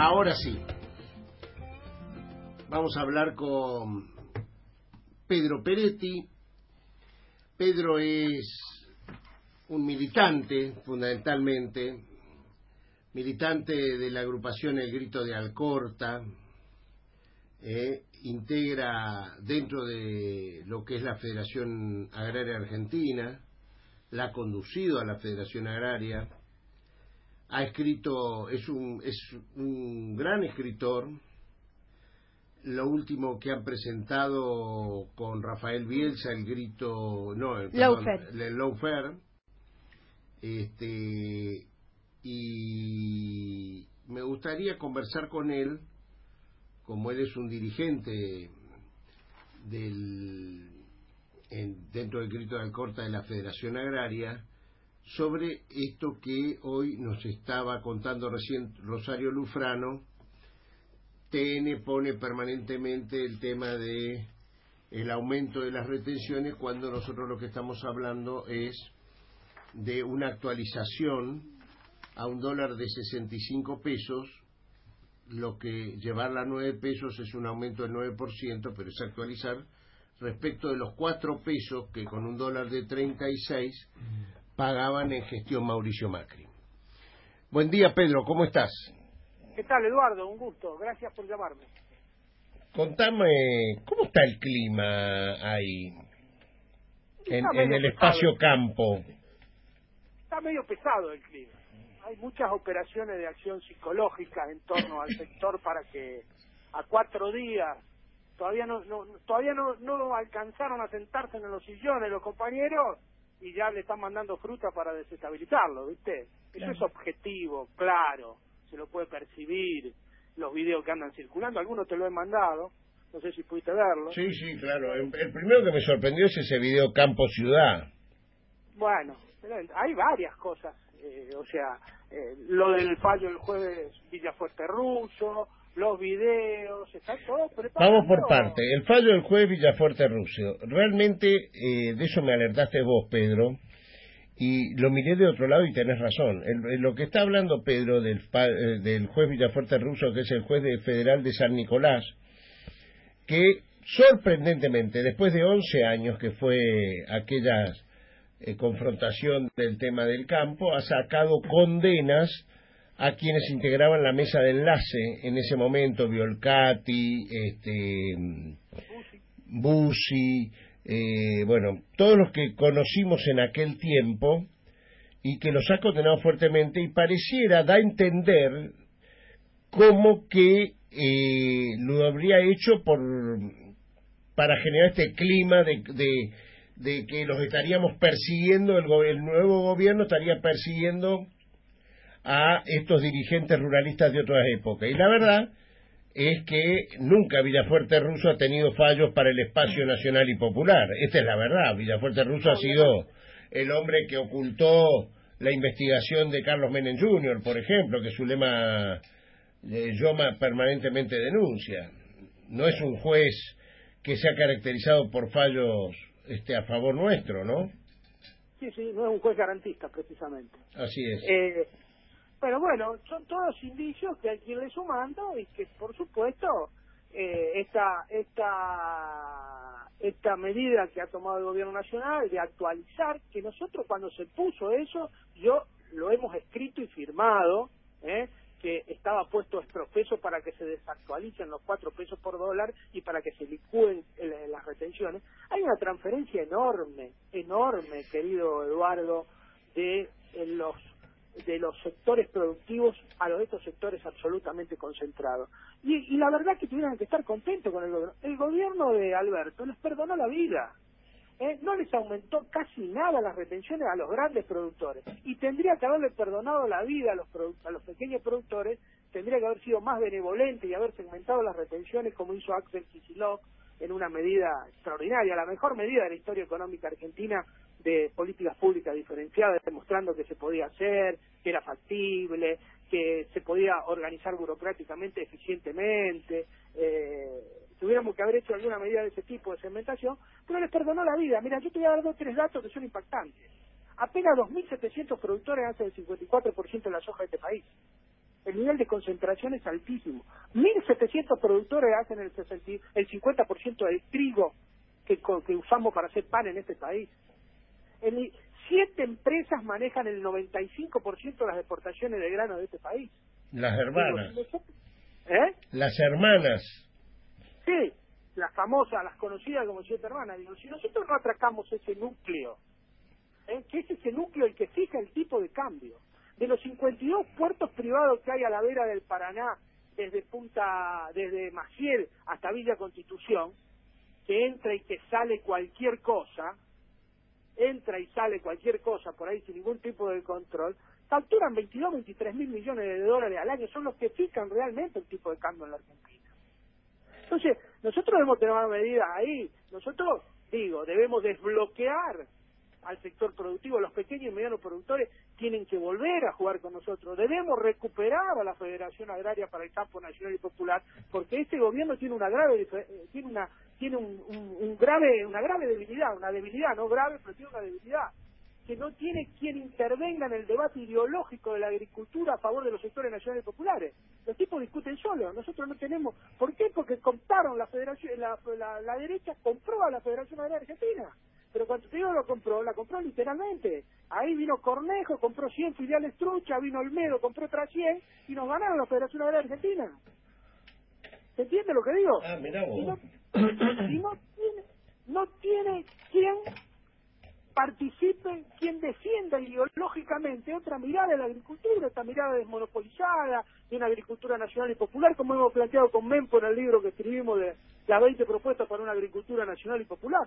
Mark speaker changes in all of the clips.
Speaker 1: Ahora sí. Vamos a hablar con Pedro Peretti. Pedro es un militante, fundamentalmente, militante de la agrupación El Grito de Alcorta, eh, integra dentro de lo que es la Federación Agraria Argentina, la ha conducido a la Federación Agraria, ha escrito, es un, es un gran escritor, lo último que han presentado con Rafael Bielsa, el grito, no, el, perdón, este, y me gustaría conversar con él, como él es un dirigente del, dentro del grito de Alcorta de la Federación Agraria, sobre esto que hoy nos estaba contando recién Rosario Lufrano. TN pone permanentemente el tema de el aumento de las retenciones cuando nosotros lo que estamos hablando es de una actualización a un dólar de 65 pesos, lo que llevarla a 9 pesos es un aumento del 9%, pero es actualizar respecto de los 4 pesos que con un dólar de 36 pagaban en gestión Mauricio Macri. Buen día, Pedro, ¿cómo estás?
Speaker 2: ¿Qué tal, Eduardo? Un gusto, gracias por llamarme.
Speaker 1: Contame, ¿cómo está el clima ahí? En, el espacio campo.
Speaker 2: Está medio pesado el clima. Hay muchas operaciones de acción psicológica en torno al sector para que a cuatro días todavía no, no todavía no, no alcanzaron a sentarse en los sillones los compañeros y ya le están mandando fruta para desestabilizarlo, ¿viste? Eso es objetivo, claro, se lo puede percibir, los videos que andan circulando, algunos te lo he mandado, no sé si pudiste verlo.
Speaker 1: Sí, sí, claro, el, primero que me sorprendió es ese video campo-ciudad.
Speaker 2: Bueno, hay varias cosas, eh, o sea, eh, lo del fallo el jueves Villafuerte Ruso, los videos, está todo preparado.
Speaker 1: Vamos por parte. El fallo del juez Villafuerte Rusio. Realmente, eh, de eso me alertaste vos, Pedro, y lo miré de otro lado y tenés razón. lo que está hablando Pedro del, eh, del juez Villafuerte Russo, que es el juez federal de San Nicolás, que sorprendentemente, después de 11 años que fue aquella eh, confrontación del tema del campo, ha sacado condenas a quienes integraban la mesa de enlace en ese momento, Violcati, este, Bussi, eh, bueno, todos los que conocimos en aquel tiempo y que los ha condenado fuertemente y pareciera, da a entender como que eh, lo habría hecho por para generar este clima de, de, que los estaríamos persiguiendo, el, el nuevo gobierno estaría persiguiendo a estos dirigentes ruralistas de otras épocas. Y la verdad es que nunca Villafuerte Ruso ha tenido fallos para el espacio nacional y popular. Esta es la verdad. Villafuerte Ruso ha sido el hombre que ocultó la investigación de Carlos Menem Jr., por ejemplo, que su lema eh, Yoma permanentemente denuncia. No es un juez que se ha caracterizado por fallos este, a favor nuestro, ¿no?
Speaker 2: Sí, sí, no es un juez garantista, precisamente.
Speaker 1: Así es.
Speaker 2: Eh, pero bueno, son todos indicios que hay que irle sumando y que, por supuesto, eh, esta, esta, esta medida que ha tomado el Gobierno Nacional de actualizar, que nosotros cuando se puso eso, yo lo hemos escrito y firmado, ¿eh? que estaba puesto estropeso para que se desactualicen los cuatro pesos por dólar y para que se licúen las retenciones. Hay una transferencia enorme, enorme, querido Eduardo, de los de los sectores productivos a los de estos sectores absolutamente concentrados. Y, la verdad que tuvieran que estar contentos con el gobierno. El gobierno de Alberto les perdonó la vida. ¿eh? No les aumentó casi nada las retenciones a los grandes productores. Y tendría que haberle perdonado la vida a los, a los pequeños productores, tendría que haber sido más benevolente y haber segmentado las retenciones como hizo Axel Kicillof en una medida extraordinaria, la mejor medida de la historia económica argentina de políticas públicas diferenciadas, demostrando que se podía hacer, que era factible, que se podía organizar burocráticamente eficientemente. Eh, tuviéramos que haber hecho alguna medida de ese tipo de segmentación, pero les perdonó la vida. Mira, yo te voy a dar dos tres datos que son impactantes. Apenas 2.700 productores hacen el 54% de la soja de este país. El nivel de concentración es altísimo. 1.700 productores hacen el, el 50% del trigo que, que usamos para hacer pan en este país. El, siete empresas manejan el 95% de las exportaciones de grano de este país.
Speaker 1: Las hermanas.
Speaker 2: ¿Eh?
Speaker 1: Las hermanas.
Speaker 2: Sí, las famosas, las conocidas como siete hermanas. Digo, si nosotros no atracamos ese núcleo, ¿eh? que es ese núcleo el que fija el tipo de cambio, de los 52 puertos privados que hay a la vera del Paraná, desde Punta, desde Maciel hasta Villa Constitución, que entra y que sale cualquier cosa, y sale cualquier cosa por ahí sin ningún tipo de control, facturan 22, 23 mil millones de dólares al año, son los que fijan realmente el tipo de cambio en la Argentina. Entonces, nosotros debemos tomar medidas ahí, nosotros, digo, debemos desbloquear al sector productivo, los pequeños y medianos productores tienen que volver a jugar con nosotros. Debemos recuperar a la Federación Agraria para el Campo Nacional y Popular, porque este gobierno tiene una grave eh, tiene una tiene un, un, grave una grave debilidad, una debilidad no grave, pero tiene una debilidad que no tiene quien intervenga en el debate ideológico de la agricultura a favor de los sectores nacionales populares. Los tipos discuten solos, nosotros no tenemos. ¿Por qué? Porque compraron la federación, la derecha compró a la Federación Agraria Argentina pero cuando te digo lo compró, la compró literalmente. Ahí vino Cornejo, compró 100 filiales trucha, vino Olmedo, compró otras 100 y nos ganaron la Federación Agraria Argentina. ¿Se entiende lo que digo?
Speaker 1: Ah, mira vos.
Speaker 2: Y no, tiene, no tiene quien participe, quien defienda ideológicamente otra mirada de la agricultura, esta mirada desmonopolizada, de una agricultura nacional y popular, como hemos planteado con Mempo en el libro que escribimos de las 20 propuestas para una agricultura nacional y popular.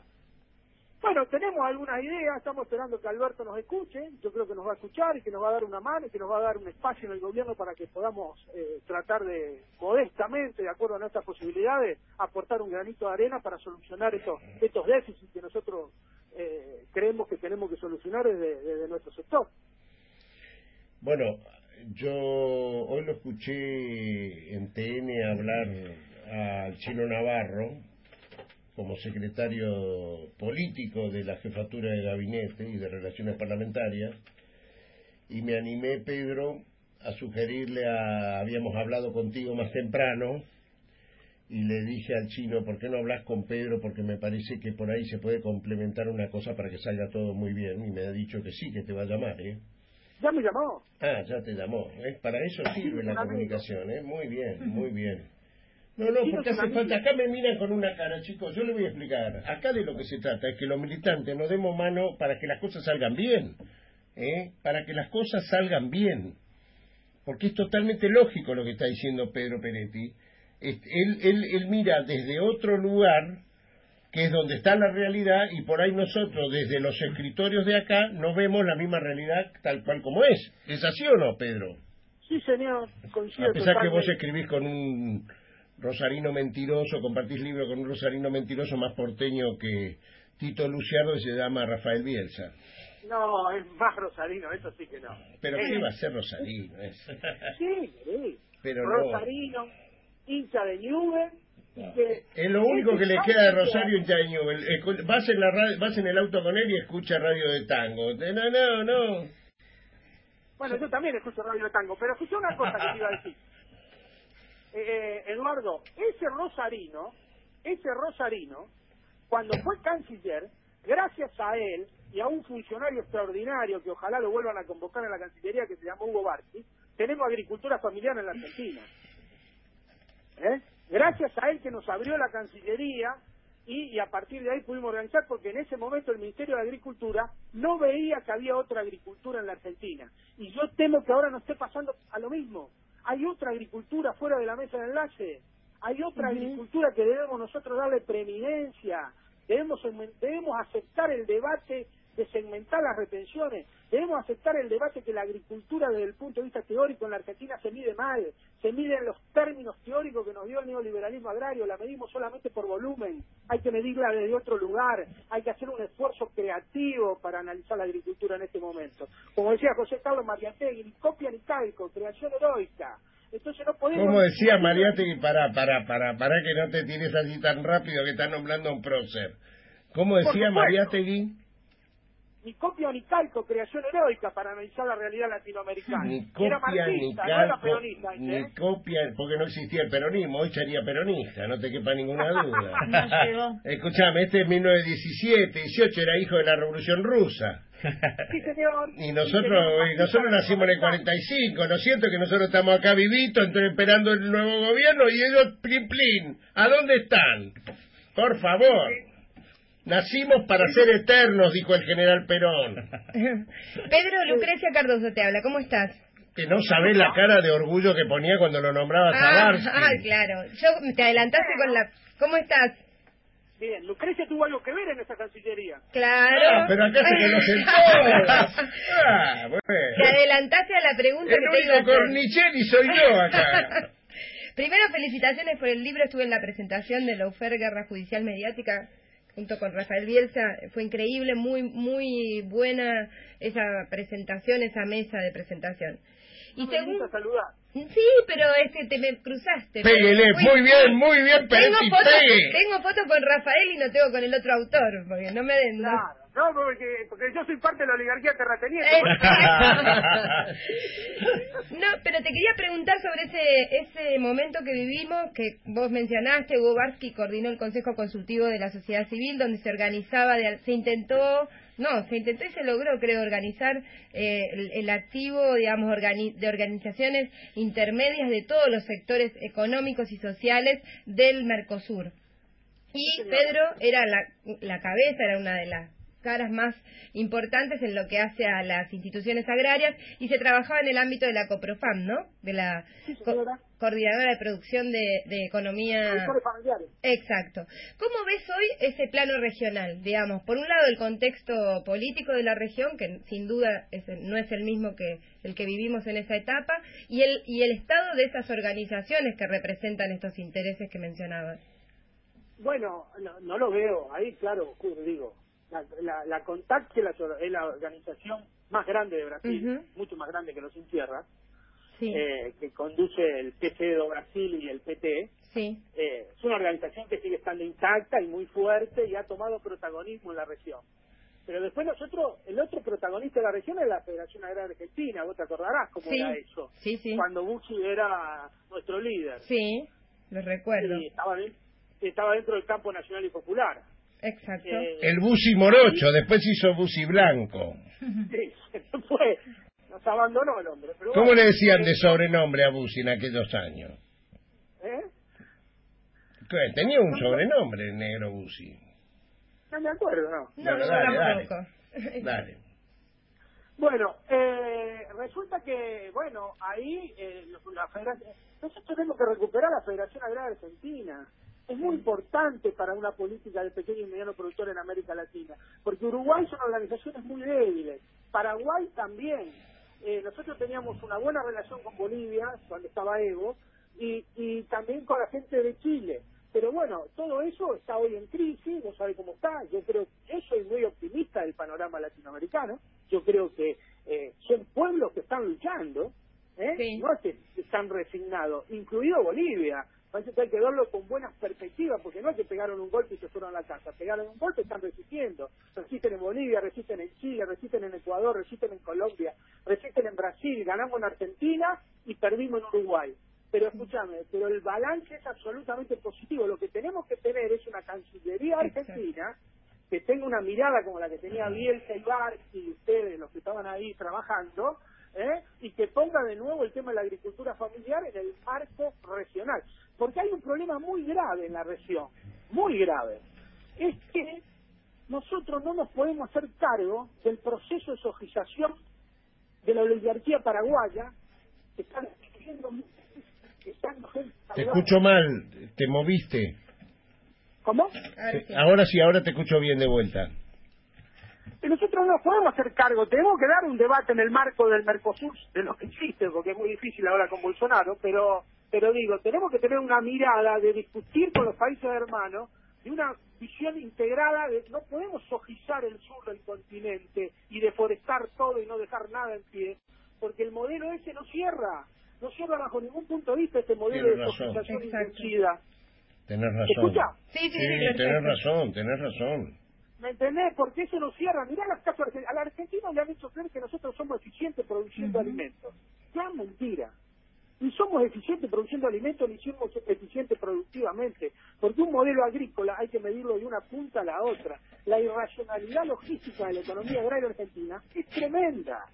Speaker 2: Bueno, tenemos algunas ideas, estamos esperando que Alberto nos escuche, yo creo que nos va a escuchar y que nos va a dar una mano y que nos va a dar un espacio en el gobierno para que podamos eh, tratar de, modestamente, de acuerdo a nuestras posibilidades, aportar un granito de arena para solucionar estos, estos déficits que nosotros eh, creemos que tenemos que solucionar desde, desde nuestro sector.
Speaker 1: Bueno, yo hoy lo escuché en TN hablar al chino Navarro, como secretario político de la jefatura de gabinete y de relaciones parlamentarias, y me animé, Pedro, a sugerirle a, habíamos hablado contigo más temprano, y le dije al chino, ¿por qué no hablas con Pedro? Porque me parece que por ahí se puede complementar una cosa para que salga todo muy bien, y me ha dicho que sí, que te va a llamar, ¿eh?
Speaker 2: Ya me llamó.
Speaker 1: Ah, ya te llamó. ¿eh? Para eso sirve la comunicación, ¿eh? Muy bien, muy bien. No, no, porque hace falta. Acá me miran con una cara, chicos. Yo le voy a explicar. Acá de lo que se trata es que los militantes nos demos mano para que las cosas salgan bien. ¿eh? Para que las cosas salgan bien. Porque es totalmente lógico lo que está diciendo Pedro Peretti. Él, él, él mira desde otro lugar, que es donde está la realidad, y por ahí nosotros, desde los escritorios de acá, no vemos la misma realidad tal cual como es. ¿Es así o no, Pedro?
Speaker 2: Sí, señor. Coincido
Speaker 1: a pesar que vos escribís con un Rosarino mentiroso, compartís libro con un Rosarino mentiroso más porteño que Tito Luciano y se llama Rafael Bielsa.
Speaker 2: No, es más Rosarino, eso sí que no.
Speaker 1: Pero ¿qué va a ser Rosarino?
Speaker 2: sí, sí.
Speaker 1: Pero
Speaker 2: Rosarino, hincha de Newell.
Speaker 1: es lo único que le queda de Rosario hincha de Newell. Vas en, la vas en el auto con él y escucha radio de tango. No, no, no.
Speaker 2: Bueno, yo también escucho radio de tango, pero escuché una cosa que te iba a decir. Eh, Eduardo, ese Rosarino, ese Rosarino, cuando fue canciller, gracias a él y a un funcionario extraordinario que ojalá lo vuelvan a convocar en la Cancillería que se llama Hugo Barchi, tenemos agricultura familiar en la Argentina. ¿Eh? Gracias a él que nos abrió la Cancillería y, y, a partir de ahí pudimos organizar porque en ese momento el Ministerio de Agricultura no veía que había otra agricultura en la Argentina. Y yo temo que ahora nos esté pasando a lo mismo hay otra agricultura fuera de la mesa de enlace, hay otra agricultura que debemos nosotros darle preeminencia, debemos, debemos aceptar el debate de segmentar las retenciones. Debemos aceptar el debate que la agricultura desde el punto de vista teórico en la Argentina se mide mal, se mide en los términos teóricos que nos dio el neoliberalismo agrario, la medimos solamente por volumen, hay que medirla desde otro lugar, hay que hacer un esfuerzo creativo para analizar la agricultura en este momento. Como decía José Carlos Mariategui, ni copia ni calco, creación heroica. Entonces no podemos...
Speaker 1: Como decía Mariategui, para, para, para, para que no te tires así tan rápido que estás nombrando a un prócer. ¿Cómo decía Mariategui?
Speaker 2: Ni copia ni calco creación heroica para analizar la realidad latinoamericana.
Speaker 1: Ni
Speaker 2: era
Speaker 1: copia ni
Speaker 2: marxista, no era
Speaker 1: calco,
Speaker 2: peronista,
Speaker 1: ni
Speaker 2: ¿eh?
Speaker 1: copia, porque no existía el peronismo, hoy sería peronista, no te quepa ninguna duda.
Speaker 3: No.
Speaker 1: Escuchame, este es 1917, 18, era hijo de la Revolución Rusa.
Speaker 2: Sí, señor.
Speaker 1: Y nosotros y nosotros nacimos en el 45, ¿no es cierto? Que nosotros estamos acá vivitos, entonces esperando el nuevo gobierno y ellos, plin, plin, ¿a dónde están? Por favor. Nacimos para ser eternos, dijo el general Perón.
Speaker 4: Pedro Lucrecia Cardoso te habla, ¿cómo estás?
Speaker 1: Que no sabés la cara de orgullo que ponía cuando lo nombraba
Speaker 4: Ah,
Speaker 1: Zabarsky.
Speaker 4: ah, claro. Yo te adelantaste con la... ¿Cómo estás?
Speaker 2: Bien, Lucrecia tuvo algo que ver en esa cancillería.
Speaker 4: Claro.
Speaker 1: Ah, pero acá se conocen todos. Ah, bueno.
Speaker 4: Te adelantaste a la pregunta
Speaker 1: El
Speaker 4: que te iba a
Speaker 1: único
Speaker 4: hacer.
Speaker 1: cornicheli soy yo acá.
Speaker 4: Primero, felicitaciones por el libro. Estuve en la presentación de la UFER Guerra Judicial Mediática junto con Rafael Bielsa. Fue increíble, muy muy buena esa presentación, esa mesa de presentación. Y
Speaker 2: No
Speaker 4: según... Sí, pero este te me cruzaste.
Speaker 1: Péguele,
Speaker 4: Fui-
Speaker 1: muy bien, muy bien,
Speaker 4: Tengo fotos tengo fotos con Rafael y no tengo con el otro autor, porque no me den... no-
Speaker 2: Claro. No, porque, porque yo soy parte de la oligarquía terrateniente.
Speaker 4: No, pero te quería preguntar sobre ese ese momento que vivimos, que vos mencionaste, Hugo Barsky coordinó el Consejo Consultivo de la Sociedad Civil, donde se organizaba, de- se intentó, no, se intentó y se logró, creo, organizar eh, el, el activo, digamos, organi- de organizaciones intermedias de todos los sectores económicos y sociales del Mercosur. Y Pedro era la, la cabeza, era una de las caras más importantes en lo que hace a las instituciones agrarias y se trabajaba en el ámbito de la COPROFAM, ¿no? De la
Speaker 2: Sí,
Speaker 4: co-
Speaker 2: señora.
Speaker 4: Coordinadora de Producción de, de Economía.
Speaker 2: Familiares.
Speaker 4: Exacto. ¿Cómo ves hoy ese plano regional? Digamos, por un lado el contexto político de la región, que sin duda es no es el mismo que el que vivimos en esa etapa, y el, y el estado de esas organizaciones que representan estos intereses que mencionabas.
Speaker 2: Bueno, no, no lo veo. Ahí, claro, digo. La, la, la que es la, es la organización más grande de Brasil, mucho más grande que los
Speaker 4: Sí,
Speaker 2: eh, que conduce el PC Brasil y el PT,
Speaker 4: sí.
Speaker 2: eh, es una organización que sigue estando intacta y muy fuerte y ha tomado protagonismo en la región. Pero después nosotros, el otro protagonista de la región es la Federación Agraria Argentina, vos te acordarás cómo
Speaker 4: Sí,
Speaker 2: era eso, cuando Bucci era nuestro líder.
Speaker 4: Sí, lo recuerdo.
Speaker 2: Y estaba, estaba dentro del campo nacional y popular.
Speaker 4: Exacto.
Speaker 2: Eh,
Speaker 1: El busi morocho, después hizo busi blanco.
Speaker 2: sí, nos abandonó el hombre. Pero
Speaker 1: ¿Cómo
Speaker 2: bueno,
Speaker 1: le decían
Speaker 2: eh,
Speaker 1: de sobrenombre a Busi en aquellos años?
Speaker 2: ¿eh?
Speaker 1: ¿Qué? Tenía un sobrenombre el negro Busi.
Speaker 2: No me acuerdo, ¿no?
Speaker 4: No,
Speaker 1: Bueno,
Speaker 4: no,
Speaker 1: dale, dale.
Speaker 4: tampoco.
Speaker 1: Dale.
Speaker 2: Bueno, eh, resulta que, bueno, ahí eh, la federación, nosotros tenemos que recuperar la Federación Agraria Argentina. Es muy importante para una política de pequeño y mediano productor en América Latina, porque Uruguay son organizaciones muy débiles, Paraguay también. Eh, nosotros teníamos una buena relación con Bolivia, cuando estaba Evo, y, y también con la gente de Chile. Pero bueno, todo eso está hoy en crisis, no sabe cómo está. Yo creo, yo soy muy optimista del panorama latinoamericano. Yo creo que eh, son pueblos que están luchando, ¿eh?
Speaker 4: Sí.
Speaker 2: no es que están resignados, incluido Bolivia. Parece que hay que verlo con buenas perspectivas, porque no es que pegaron un golpe y se fueron a la casa. Pegaron un golpe y están resistiendo. Resisten en Bolivia, resisten en Chile, resisten en Ecuador, resisten en Colombia, resisten en Brasil, ganamos en Argentina y perdimos en Uruguay. Pero escúchame, pero el balance es absolutamente positivo. Lo que tenemos que tener es una Cancillería argentina que tenga una mirada como la que tenía Bielsa y Barsi y ustedes, los que estaban ahí trabajando, ¿eh? y que ponga de nuevo el tema de la agricultura familiar en el marco regional. Porque hay un problema muy grave en la región, muy grave. Es que nosotros no nos podemos hacer cargo del proceso de sojización de la oligarquía paraguaya que están que están
Speaker 1: Te escucho mal, te moviste.
Speaker 2: ¿Cómo?
Speaker 1: Ahora sí, ahora te escucho bien de vuelta.
Speaker 2: Y nosotros no podemos hacer cargo, tenemos que dar un debate en el marco del Mercosur, de lo que existe, porque es muy difícil ahora con Bolsonaro, pero, pero digo, tenemos que tener una mirada de discutir con los países hermanos de una visión integrada de no podemos sojizar el sur del continente y deforestar todo y no dejar nada en pie, porque el modelo ese no cierra, no cierra bajo ningún punto de vista este modelo
Speaker 1: Tienes
Speaker 2: de sojización inducida.
Speaker 1: Tenés
Speaker 2: ¿Me
Speaker 1: razón.
Speaker 2: escucha?
Speaker 4: Sí, sí, sí,
Speaker 1: Sí, tenés razón, tenés razón.
Speaker 2: ¿Me entendés? Porque eso nos cierra. Mirá los casos argentinos. A la Argentina le han hecho creer que nosotros somos eficientes produciendo alimentos. Ya mentira. Ni somos eficientes produciendo alimentos, ni somos eficientes productivamente. Porque un modelo agrícola hay que medirlo de una punta a la otra. La irracionalidad logística de la economía agraria argentina es tremenda.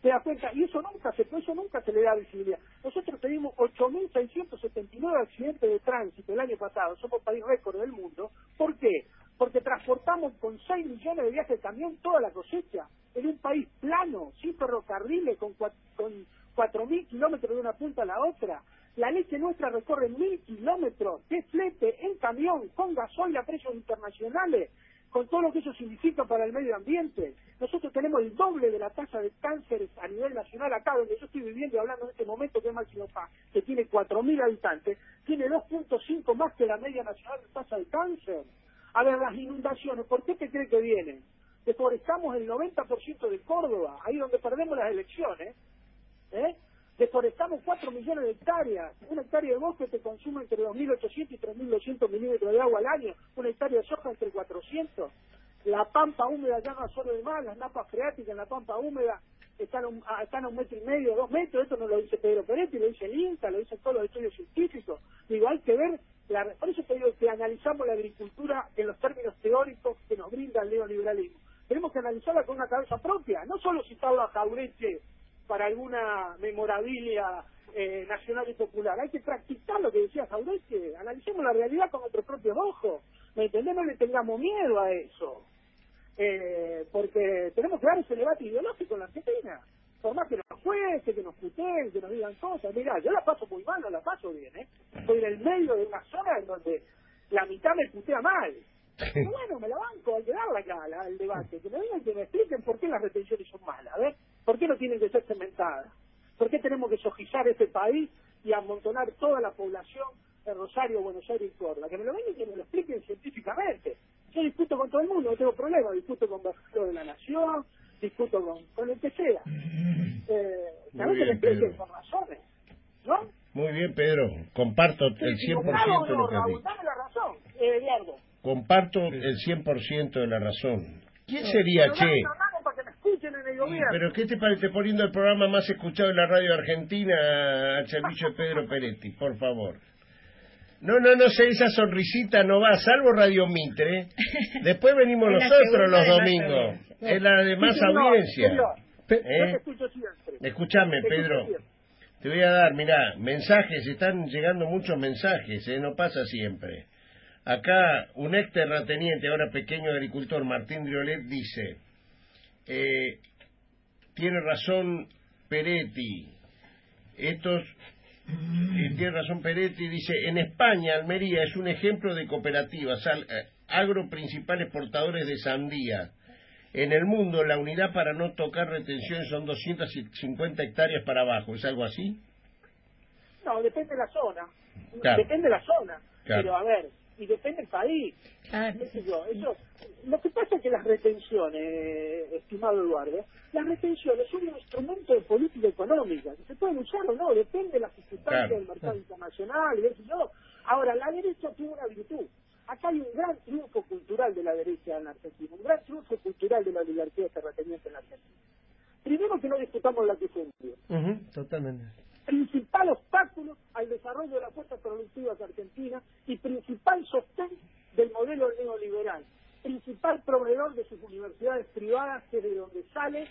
Speaker 2: ¿Te das cuenta? Y eso nunca se, eso nunca se le da visibilidad. Nosotros tuvimos 8.679 accidentes de tránsito el año pasado. Somos país récord del mundo. ¿Por qué? Porque transportamos con 6 millones de viajes de camión toda la cosecha, en un país plano, sin ferrocarriles, con, con 4.000 kilómetros de una punta a la otra. La leche nuestra recorre mil kilómetros de flete en camión, con gasoil a precios internacionales, con todo lo que eso significa para el medio ambiente. Nosotros tenemos el doble de la tasa de cánceres a nivel nacional acá, donde yo estoy viviendo y hablando en este momento, que es Máximo Paz, que tiene 4.000 habitantes, tiene 2.5 más que la media nacional de tasa de cáncer. A ver, las inundaciones, ¿por qué te cree que vienen? Deforestamos el 90% de Córdoba, ahí donde perdemos las elecciones. ¿eh? Deforestamos 4 millones de hectáreas. Una hectárea de bosque te consume entre 2.800 y 3.200 milímetros de agua al año. Una hectárea de soja entre 400. La pampa húmeda no solo de más, las napas freáticas en la pampa húmeda están a, un, están a un metro y medio, dos metros. Esto no lo dice Pedro Peretti, lo dice el INTA, lo dicen todos los estudios científicos. Digo, hay que ver por eso te digo que analizamos la agricultura en los términos teóricos que nos brinda el neoliberalismo. Tenemos que analizarla con una cabeza propia, no solo citar a Jaureche para alguna memorabilia eh, nacional y popular. Hay que practicar lo que decía Jaureche. Analicemos la realidad con nuestros propios ojos. ¿Me entendés? No le tengamos miedo a eso. Eh, porque tenemos que dar ese debate ideológico en la Argentina por más que nos jueces, que nos puteen, que nos digan cosas. Mira, yo la paso muy mal, no la paso bien, ¿eh? Estoy en el medio de una zona en donde la mitad me putea mal. Pero bueno, me la banco, hay que darla acá al debate. Que me digan que me expliquen por qué las retenciones son malas. A ver, ¿por qué no tienen que ser cementadas? ¿Por qué tenemos que sojizar este país y amontonar toda la población de Rosario, Buenos Aires y Córdoba? Que me lo vengan y que me lo expliquen científicamente. Yo discuto con todo el mundo, no tengo problema, discuto con Bajo de la Nación, discuto con, con el que sea. Eh, Muy bien, Pedro. Por razones, ¿no?
Speaker 1: Muy bien, Pedro. Comparto el 100% de lo que has dicho.
Speaker 2: Eduardo.
Speaker 1: Comparto el 100% de la razón. ¿Quién sería, Che? Pero ¿qué te parece poniendo el programa más escuchado en la radio argentina al servicio de Pedro Peretti? Por favor. No, no, no sé, esa sonrisita no va, salvo Radio Mitre. Después venimos nosotros los domingos. Es la de más audiencia. ¿Eh? Escúchame, Pedro. Te voy a dar, mira, mensajes, están llegando muchos mensajes, ¿eh? no pasa siempre. Acá, un ex terrateniente, ahora pequeño agricultor, Martín Driolet, dice, eh, tiene razón Peretti, estos y tiene razón Peretti, dice, en España Almería es un ejemplo de cooperativas, eh, agro principales portadores de sandía. En el mundo la unidad para no tocar retenciones son 250 hectáreas para abajo, ¿es algo así?
Speaker 2: No, depende de la zona. Depende de la zona. Pero a ver, y depende del país. Eso, lo que pasa es que las retenciones, estimado Eduardo, las retenciones son un instrumento de política económica, que se pueden usar o no, depende de las circunstancias del mercado internacional y eso yo. Ahora, la derecha tiene una virtud. Acá hay un gran triunfo cultural de la derecha en la Argentina, un gran triunfo cultural de la oligarquía terrateniente en la Argentina. Primero que no disputamos la Uh
Speaker 1: totalmente
Speaker 2: principal obstáculo al desarrollo de las fuerzas productivas argentinas y principal sostén del modelo neoliberal, principal proveedor de sus universidades privadas, que es de donde salen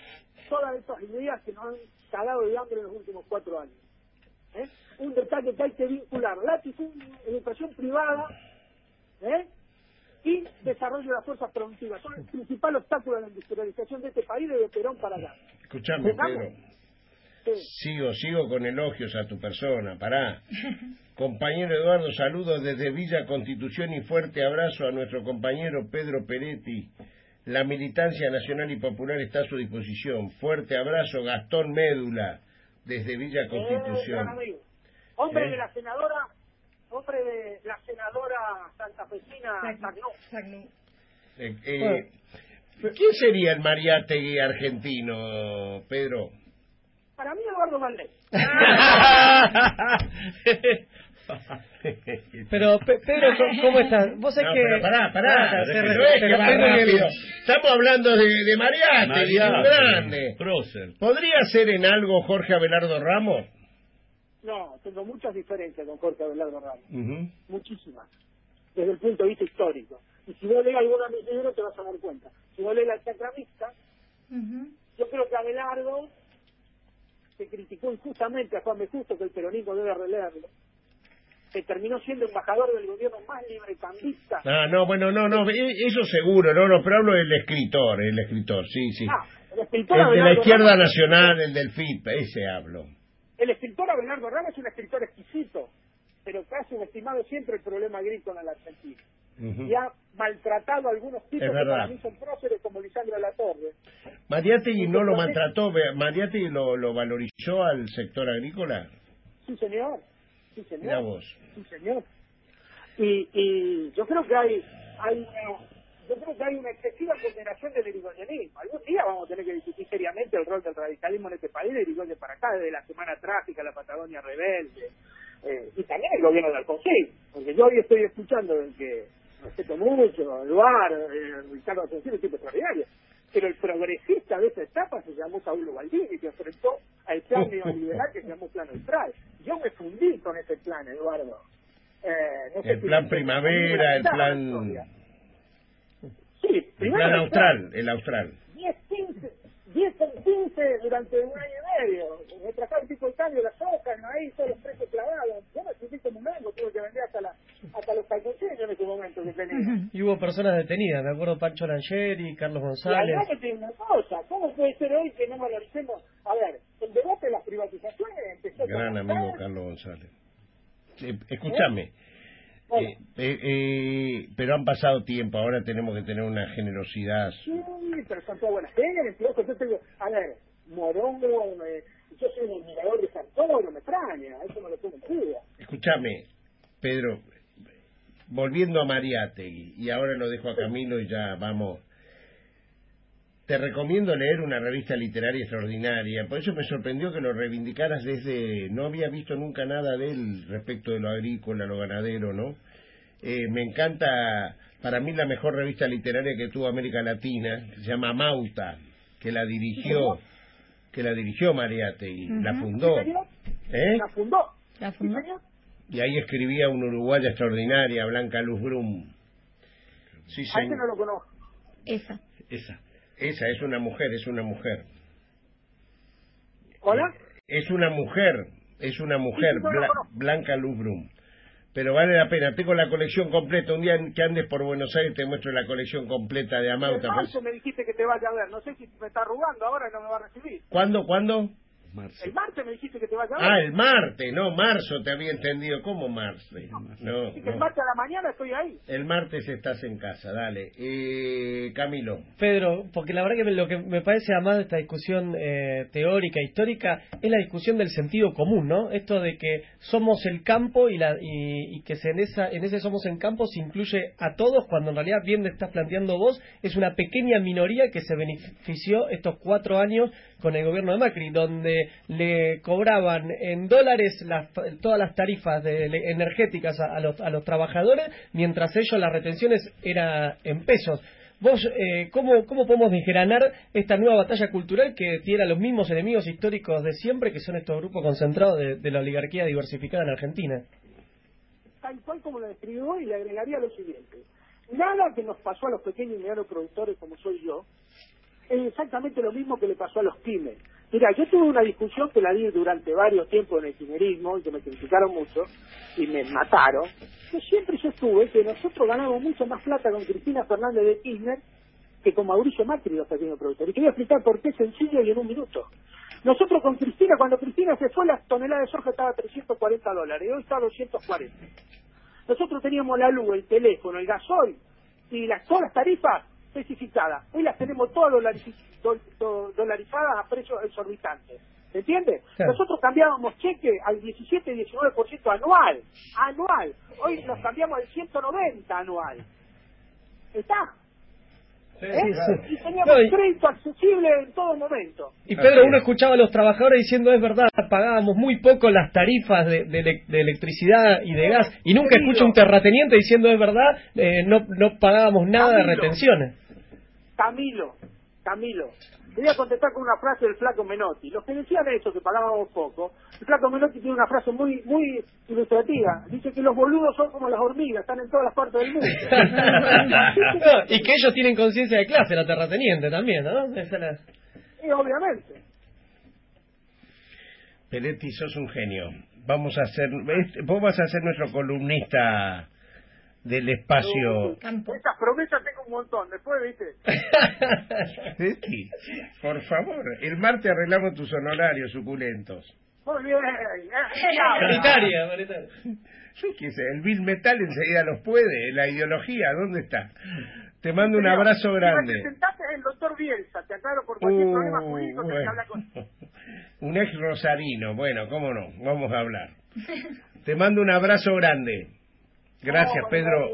Speaker 2: todas estas ideas que nos han cagado de hambre en los últimos cuatro años. ¿Eh? Un detalle que hay que vincular, latifundio, educación privada ¿eh? y desarrollo de las fuerzas productivas. Son el principal obstáculo a la industrialización de este país desde Perón para acá.
Speaker 1: Escuchame, Sigo, sigo con elogios a tu persona, pará. Compañero Eduardo, saludos desde Villa Constitución y fuerte abrazo a nuestro compañero Pedro Peretti. La militancia nacional y popular está a su disposición. Fuerte abrazo, Gastón Médula, desde Villa eh, Constitución.
Speaker 2: hombre ¿Eh? de la senadora, hombre de la senadora santafesina Sagnú.
Speaker 1: Eh, ¿Quién sería el Mariátegui argentino, Pedro?
Speaker 2: Para mí Eduardo Valdés.
Speaker 3: Pero, Pedro, ¿cómo estás? Vos sabés que...
Speaker 1: pará, pará. Estamos hablando de, de Mariate, de un grande. ¿Podría ser en algo Jorge Abelardo Ramos?
Speaker 2: No, tengo muchas diferencias con Jorge Abelardo Ramos. Muchísimas. Desde el punto de vista histórico. Y si vos lees alguna de mis libros te vas a dar cuenta. Si vos lees la chacramista, yo creo que Abelardo criticó injustamente a Juan B. Justo, que el peronismo debe releerlo, que terminó siendo embajador del gobierno más librecambista.
Speaker 1: Ah, no, bueno, no, no, e, eso seguro, no, no, pero hablo del escritor, el escritor, sí, sí.
Speaker 2: Ah, el escritor el
Speaker 1: de la izquierda nacional, el del FIP, ese hablo.
Speaker 2: El escritor Abelardo Ramos es un escritor exquisito, pero que ha subestimado siempre el problema agrícola en la Argentina. Y ha maltratado a algunos tipos que para mí son próceres como Lisandro de la Torre.
Speaker 1: ¿Mariátegui no lo maltrató? ¿Mariátegui lo, lo valorizó al sector agrícola?
Speaker 2: Sí, señor. Sí, señor.
Speaker 1: Mira vos.
Speaker 2: Sí, señor. Y, y yo creo que hay, hay una, yo creo que hay una excesiva condenación del irigoyenismo. Algún día vamos a tener que discutir seriamente el rol del radicalismo en este país, de Irigoyen para acá, desde la Semana Trágica, la Patagonia Rebelde, eh, y también el gobierno de Alfonsín. Porque yo hoy estoy escuchando que respeto mucho, Eduardo, eh, Ricardo Alfonsín, es tipo extraordinario. Pero el progresista de esa etapa se llamó Saulo Baldini, que enfrentó al plan neoliberal que se llamó Plan Austral. Yo me fundí con ese plan, Eduardo.
Speaker 1: Eh, el plan primavera, el plan...
Speaker 2: Sí,
Speaker 1: el plan austral, el austral.
Speaker 2: 10, 15, 10 15 durante un año y medio. Me trajeron tipo de cambio las hojas, no ahí todos los precios clavados. Yo me sentí como un mango, tuve que vender hasta, la, hasta los calzoncillos en ese momento que tenía.
Speaker 3: Y hubo personas detenidas, me acuerdo Pancho Langeri, Carlos González.
Speaker 2: Y que una cosa, ¿cómo puede ser hoy que no valoricemos? A ver, el debate de las privatizaciones empezó
Speaker 1: Gran amigo Carlos González. Eh, escúchame. Eh, eh, eh, pero han pasado tiempo, ahora tenemos que tener una generosidad.
Speaker 2: Sí, pero son todas buenas. Yo tengo, a ver, Morongo, yo soy un admirador de Santoro, me extraña, eso no lo tengo en duda.
Speaker 1: Escúchame, Pedro, volviendo a Mariate, y ahora lo dejo a Camilo y ya vamos. Te recomiendo leer una revista literaria extraordinaria. Por eso me sorprendió que lo reivindicaras desde... No había visto nunca nada de él respecto de lo agrícola, lo ganadero, ¿no? Eh, me encanta, para mí la mejor revista literaria que tuvo América Latina, se llama Mauta, que la dirigió, que la dirigió Mariate y la fundó.
Speaker 2: ¿Eh? La fundó.
Speaker 4: La fundó.
Speaker 1: Y ahí escribía una uruguaya extraordinaria, Blanca Luz Brum.
Speaker 2: Sí, A ese no lo conozco.
Speaker 4: Esa.
Speaker 1: Esa. Esa es una mujer, es una mujer.
Speaker 2: ¿Hola?
Speaker 1: Es una mujer, es una mujer, Blanca Luz Brum. Pero vale la pena, tengo la colección completa. Un día que andes por Buenos Aires te muestro la colección completa de Amauta.
Speaker 2: Marzo me dijiste que te vaya a ver, no sé si me está arrugando ahora y no me va a recibir.
Speaker 1: ¿Cuándo, cuándo?
Speaker 2: El martes me dijiste que te vaya a ver.
Speaker 1: Ah, el martes, no, marzo te había entendido. ¿Cómo martes? No,
Speaker 2: El martes a la mañana estoy ahí.
Speaker 1: El martes estás en casa, dale. Eh, Camilo.
Speaker 3: Pedro, porque la verdad que lo que me parece además de esta discusión eh, teórica, histórica, es la discusión del sentido común, ¿no? Esto de que somos el campo y, la, y, que se en, esa, en ese somos el campo se incluye a todos, cuando en realidad, bien estás planteando vos, es una pequeña minoría que se benefició estos cuatro años con el gobierno de Macri, donde le cobraban en dólares las, todas las tarifas de, energéticas a, los, a los trabajadores, mientras ellos las retenciones eran en pesos. Vos, eh, ¿cómo, ¿cómo podemos desgranar esta nueva batalla cultural que tiene a los mismos enemigos históricos de siempre, que son estos grupos concentrados de, la oligarquía diversificada en Argentina?
Speaker 2: Tal cual como lo describió y le agregaría lo siguiente. Nada que nos pasó a los pequeños y medianos productores como soy yo, es exactamente lo mismo que le pasó a los pymes. Mira, yo tuve una discusión que la di durante varios tiempos en el kirchnerismo y que me criticaron mucho y me mataron. Yo siempre sostuve que nosotros ganamos mucho más plata con Cristina Fernández de Kirchner que con Mauricio Macri, los pequeños productores. Y quería explicar por qué sencillo y en un minuto. Nosotros con Cristina, cuando Cristina se fue, la tonelada de soja estaba a 340 dólares y hoy está a 240. Nosotros teníamos la luz, el teléfono, el gasoil y las, todas las tarifas especificadas. Hoy las tenemos todas dolarizadas a precios exorbitantes. ¿Se entiende? Nosotros cambiábamos cheque al 17-19% anual. Anual. Hoy nos cambiamos al 190 anual. ¿Está? ¿eh?
Speaker 3: sí.
Speaker 2: Y teníamos
Speaker 3: No, y-
Speaker 2: crédito accesible en todo momento.
Speaker 3: Y Pedro, uno escuchaba a los trabajadores diciendo, es verdad, pagábamos muy poco las tarifas de, de ele- de electricidad y de gas, y nunca escucho un terrateniente diciendo, es verdad, eh, no, no pagábamos nada de retenciones.
Speaker 2: Camilo, Camilo, te voy a contestar con una frase del flaco Menotti. Los que decían eso, que pagábamos poco, el flaco Menotti tiene una frase muy muy ilustrativa. Dice que los boludos son como las hormigas, están en todas las partes del mundo.
Speaker 3: No, y que ellos tienen conciencia de clase, la terrateniente también, ¿no? Esa la-
Speaker 2: Y obviamente.
Speaker 1: Peretti, sos un genio. Vamos a hacer, este- vos vas a ser nuestro columnista del espacio.
Speaker 2: Estas promesas tengo un montón. Después, viste,
Speaker 1: Peretti, por favor, el martes arreglamos tus honorarios suculentos.
Speaker 2: muy bien. eh,
Speaker 3: Paritaria, paritaria.
Speaker 1: Yo qué sé, el Bill Metal enseguida los puede, la ideología, ¿dónde está? Te mando un abrazo grande.
Speaker 2: representante es el doctor Bielsa, te aclaro por cualquier
Speaker 1: Uh,
Speaker 2: problema jurídico tenés que
Speaker 1: bueno.
Speaker 2: hablar con
Speaker 1: Un ex rosarino, bueno, cómo no, vamos a hablar. Te mando un abrazo grande. Gracias, Pedro.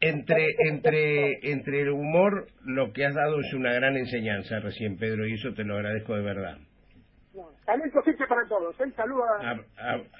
Speaker 1: Entre, entre, entre el humor, lo que has dado es una gran enseñanza recién, Pedro, y eso te lo agradezco de verdad.
Speaker 2: Para todos. ¿eh? Saludos
Speaker 1: a-